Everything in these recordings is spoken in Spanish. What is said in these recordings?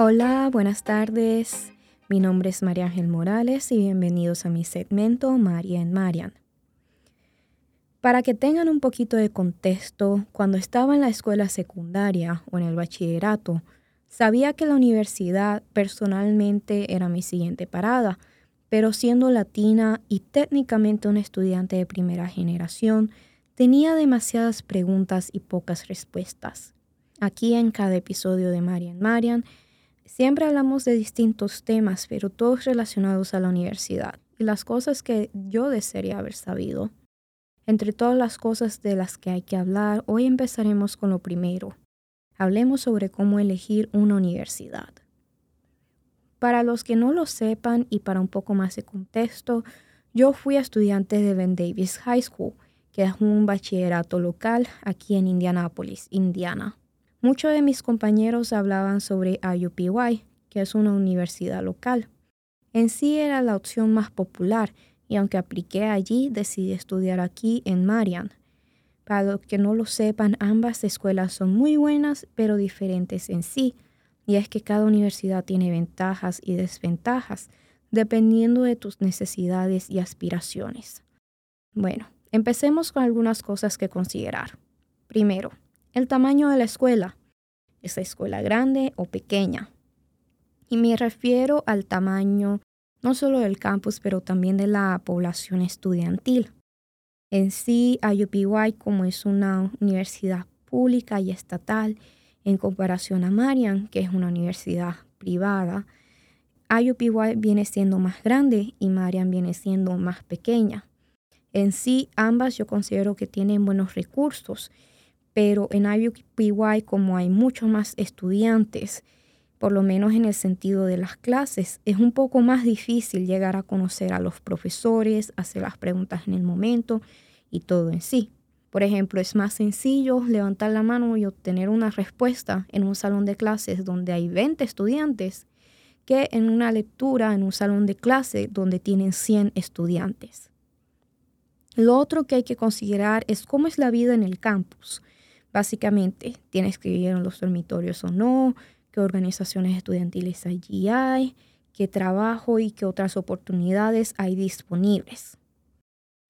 Hola, buenas tardes. Mi nombre es María Ángel Morales y bienvenidos a mi segmento María en Marian. Para que tengan un poquito de contexto, cuando estaba en la escuela secundaria o en el bachillerato, sabía que la universidad personalmente era mi siguiente parada, pero siendo latina y técnicamente una estudiante de primera generación, tenía demasiadas preguntas y pocas respuestas. Aquí en cada episodio de Marian Marian, siempre hablamos de distintos temas, pero todos relacionados a la universidad y las cosas que yo desearía haber sabido. Entre todas las cosas de las que hay que hablar, hoy empezaremos con lo primero. Hablemos sobre cómo elegir una universidad. Para los que no lo sepan y para un poco más de contexto, yo fui estudiante de Ben Davis High School, que es un bachillerato local aquí en Indianápolis, Indiana. Muchos de mis compañeros hablaban sobre IUPY, que es una universidad local. En sí era la opción más popular y aunque apliqué allí, decidí estudiar aquí en Marian. Para los que no lo sepan, ambas escuelas son muy buenas, pero diferentes en sí, y es que cada universidad tiene ventajas y desventajas, dependiendo de tus necesidades y aspiraciones. Bueno, empecemos con algunas cosas que considerar. Primero, el tamaño de la escuela. ¿Es la escuela grande o pequeña? Y me refiero al tamaño no solo del campus, pero también de la población estudiantil. En sí, IUPY, como es una universidad pública y estatal, en comparación a Marian, que es una universidad privada, IUPY viene siendo más grande y Marian viene siendo más pequeña. En sí, ambas yo considero que tienen buenos recursos, pero en IUPY, como hay muchos más estudiantes, por lo menos en el sentido de las clases, es un poco más difícil llegar a conocer a los profesores, hacer las preguntas en el momento y todo en sí. Por ejemplo, es más sencillo levantar la mano y obtener una respuesta en un salón de clases donde hay 20 estudiantes que en una lectura en un salón de clase donde tienen 100 estudiantes. Lo otro que hay que considerar es cómo es la vida en el campus. Básicamente, tienes que vivir en los dormitorios o no, qué organizaciones estudiantiles allí hay, qué trabajo y qué otras oportunidades hay disponibles.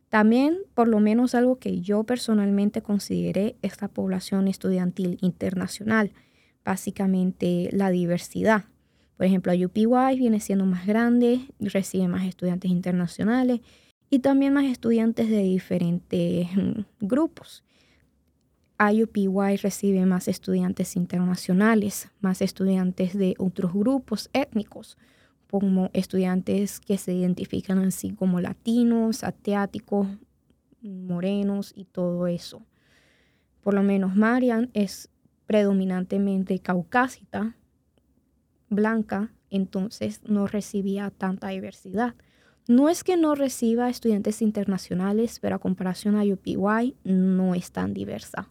También, por lo menos algo que yo personalmente consideré es la población estudiantil internacional, básicamente la diversidad. Por ejemplo, UPY viene siendo más grande, recibe más estudiantes internacionales y también más estudiantes de diferentes mm, grupos. IUPY recibe más estudiantes internacionales, más estudiantes de otros grupos étnicos, como estudiantes que se identifican así como latinos, asiáticos, morenos y todo eso. Por lo menos Marian es predominantemente caucásita, blanca, entonces no recibía tanta diversidad. No es que no reciba estudiantes internacionales, pero a comparación a UPY no es tan diversa.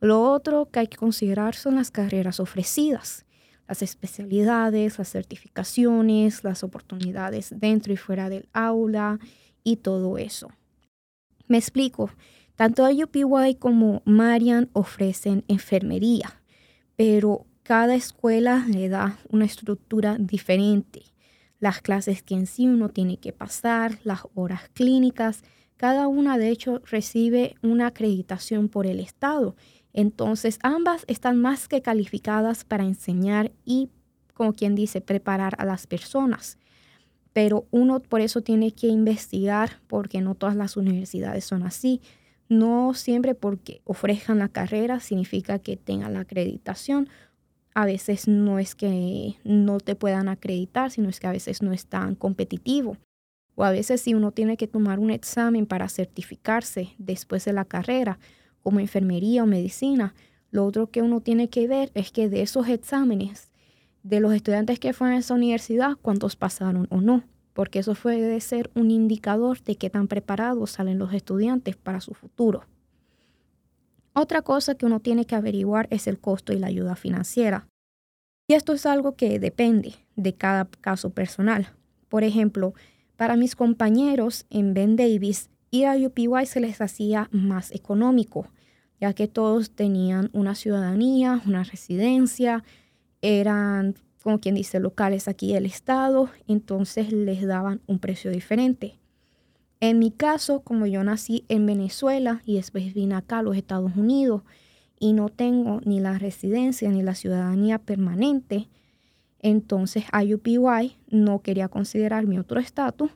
Lo otro que hay que considerar son las carreras ofrecidas, las especialidades, las certificaciones, las oportunidades dentro y fuera del aula y todo eso. Me explico. Tanto UPY como Marian ofrecen enfermería, pero cada escuela le da una estructura diferente. Las clases que en sí uno tiene que pasar, las horas clínicas, cada una de hecho recibe una acreditación por el Estado entonces, ambas están más que calificadas para enseñar y, como quien dice, preparar a las personas. Pero uno por eso tiene que investigar porque no todas las universidades son así. No siempre porque ofrezcan la carrera significa que tengan la acreditación. A veces no es que no te puedan acreditar, sino es que a veces no es tan competitivo. O a veces si uno tiene que tomar un examen para certificarse después de la carrera, como enfermería o medicina. Lo otro que uno tiene que ver es que de esos exámenes, de los estudiantes que fueron a esa universidad, cuántos pasaron o no, porque eso puede ser un indicador de qué tan preparados salen los estudiantes para su futuro. Otra cosa que uno tiene que averiguar es el costo y la ayuda financiera. Y esto es algo que depende de cada caso personal. Por ejemplo, para mis compañeros en Ben Davis, ir a UPY se les hacía más económico, ya que todos tenían una ciudadanía, una residencia, eran como quien dice, locales aquí del estado, entonces les daban un precio diferente. En mi caso, como yo nací en Venezuela y después vine acá a los Estados Unidos y no tengo ni la residencia ni la ciudadanía permanente, entonces IUPY no quería considerar mi otro estatus,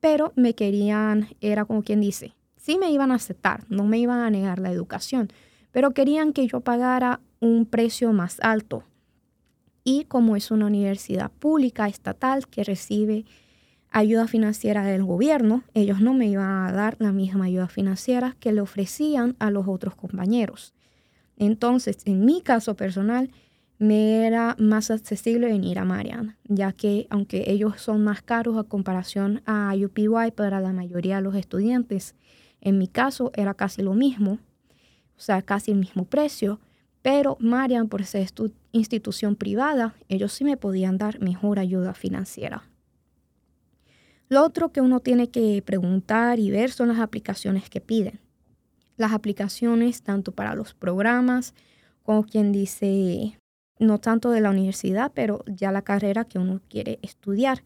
pero me querían, era como quien dice, sí me iban a aceptar, no me iban a negar la educación, pero querían que yo pagara un precio más alto. Y como es una universidad pública estatal que recibe ayuda financiera del gobierno, ellos no me iban a dar la misma ayuda financiera que le ofrecían a los otros compañeros. Entonces, en mi caso personal, me era más accesible venir a Marian, ya que aunque ellos son más caros a comparación a UPY para la mayoría de los estudiantes, en mi caso era casi lo mismo, o sea, casi el mismo precio, pero Marian, por ser institución privada, ellos sí me podían dar mejor ayuda financiera. Lo otro que uno tiene que preguntar y ver son las aplicaciones que piden. Las aplicaciones tanto para los programas, como quien dice no tanto de la universidad, pero ya la carrera que uno quiere estudiar.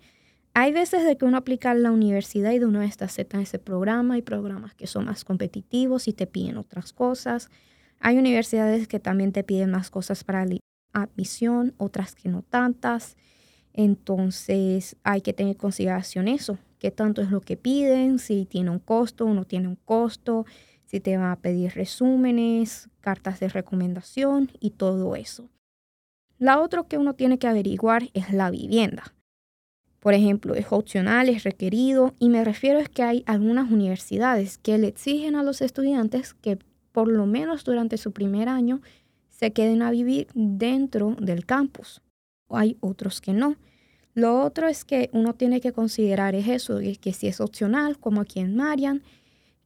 Hay veces de que uno aplica a la universidad y de una vez ese programa. Hay programas que son más competitivos y te piden otras cosas. Hay universidades que también te piden más cosas para la admisión, otras que no tantas. Entonces hay que tener en consideración eso, qué tanto es lo que piden, si tiene un costo o no tiene un costo, si te va a pedir resúmenes, cartas de recomendación y todo eso. La otra que uno tiene que averiguar es la vivienda. Por ejemplo, es opcional, es requerido y me refiero es que hay algunas universidades que le exigen a los estudiantes que por lo menos durante su primer año se queden a vivir dentro del campus. Hay otros que no. Lo otro es que uno tiene que considerar es eso, que si es opcional, como aquí en Marian,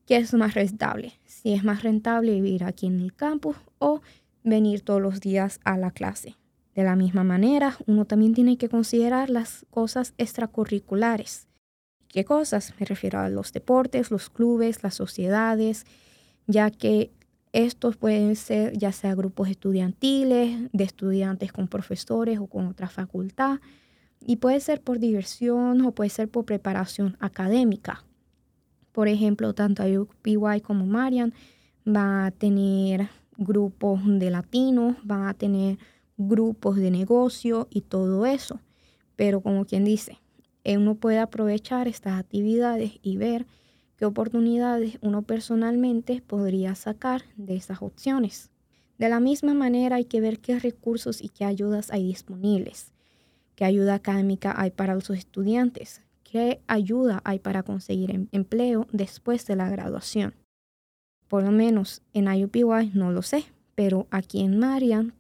que es más rentable. Si es más rentable vivir aquí en el campus o venir todos los días a la clase. De la misma manera, uno también tiene que considerar las cosas extracurriculares. ¿Qué cosas? Me refiero a los deportes, los clubes, las sociedades, ya que estos pueden ser ya sea grupos estudiantiles, de estudiantes con profesores o con otra facultad, y puede ser por diversión o puede ser por preparación académica. Por ejemplo, tanto UPY como Marian va a tener grupos de latinos, van a tener grupos de negocio y todo eso. Pero como quien dice, uno puede aprovechar estas actividades y ver qué oportunidades uno personalmente podría sacar de esas opciones. De la misma manera hay que ver qué recursos y qué ayudas hay disponibles, qué ayuda académica hay para los estudiantes, qué ayuda hay para conseguir em-, empleo después de la graduación. Por lo menos en IUPY no lo sé, pero aquí en Marian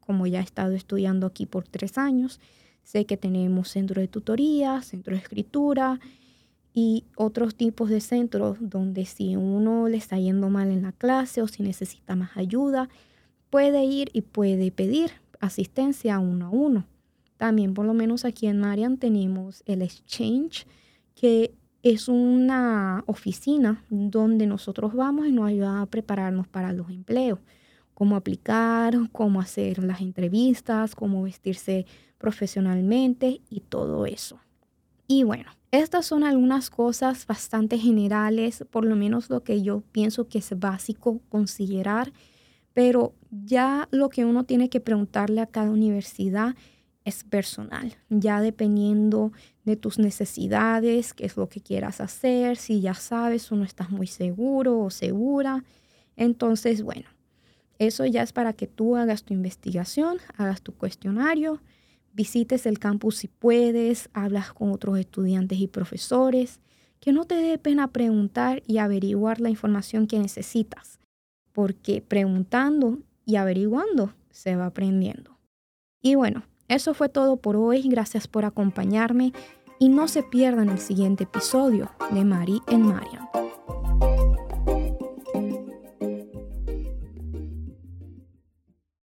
como ya he estado estudiando aquí por tres años, sé que tenemos centro de tutoría, centro de escritura y otros tipos de centros donde si uno le está yendo mal en la clase o si necesita más ayuda, puede ir y puede pedir asistencia uno a uno. También por lo menos aquí en Marian tenemos el Exchange, que es una oficina donde nosotros vamos y nos ayuda a prepararnos para los empleos cómo aplicar, cómo hacer las entrevistas, cómo vestirse profesionalmente y todo eso. Y bueno, estas son algunas cosas bastante generales, por lo menos lo que yo pienso que es básico considerar, pero ya lo que uno tiene que preguntarle a cada universidad es personal, ya dependiendo de tus necesidades, qué es lo que quieras hacer, si ya sabes o no estás muy seguro o segura. Entonces, bueno, eso ya es para que tú hagas tu investigación, hagas tu cuestionario, visites el campus si puedes, hablas con otros estudiantes y profesores, que no te dé pena preguntar y averiguar la información que necesitas, porque preguntando y averiguando se va aprendiendo. Y bueno, eso fue todo por hoy, gracias por acompañarme y no se pierdan el siguiente episodio de Mari en Marian.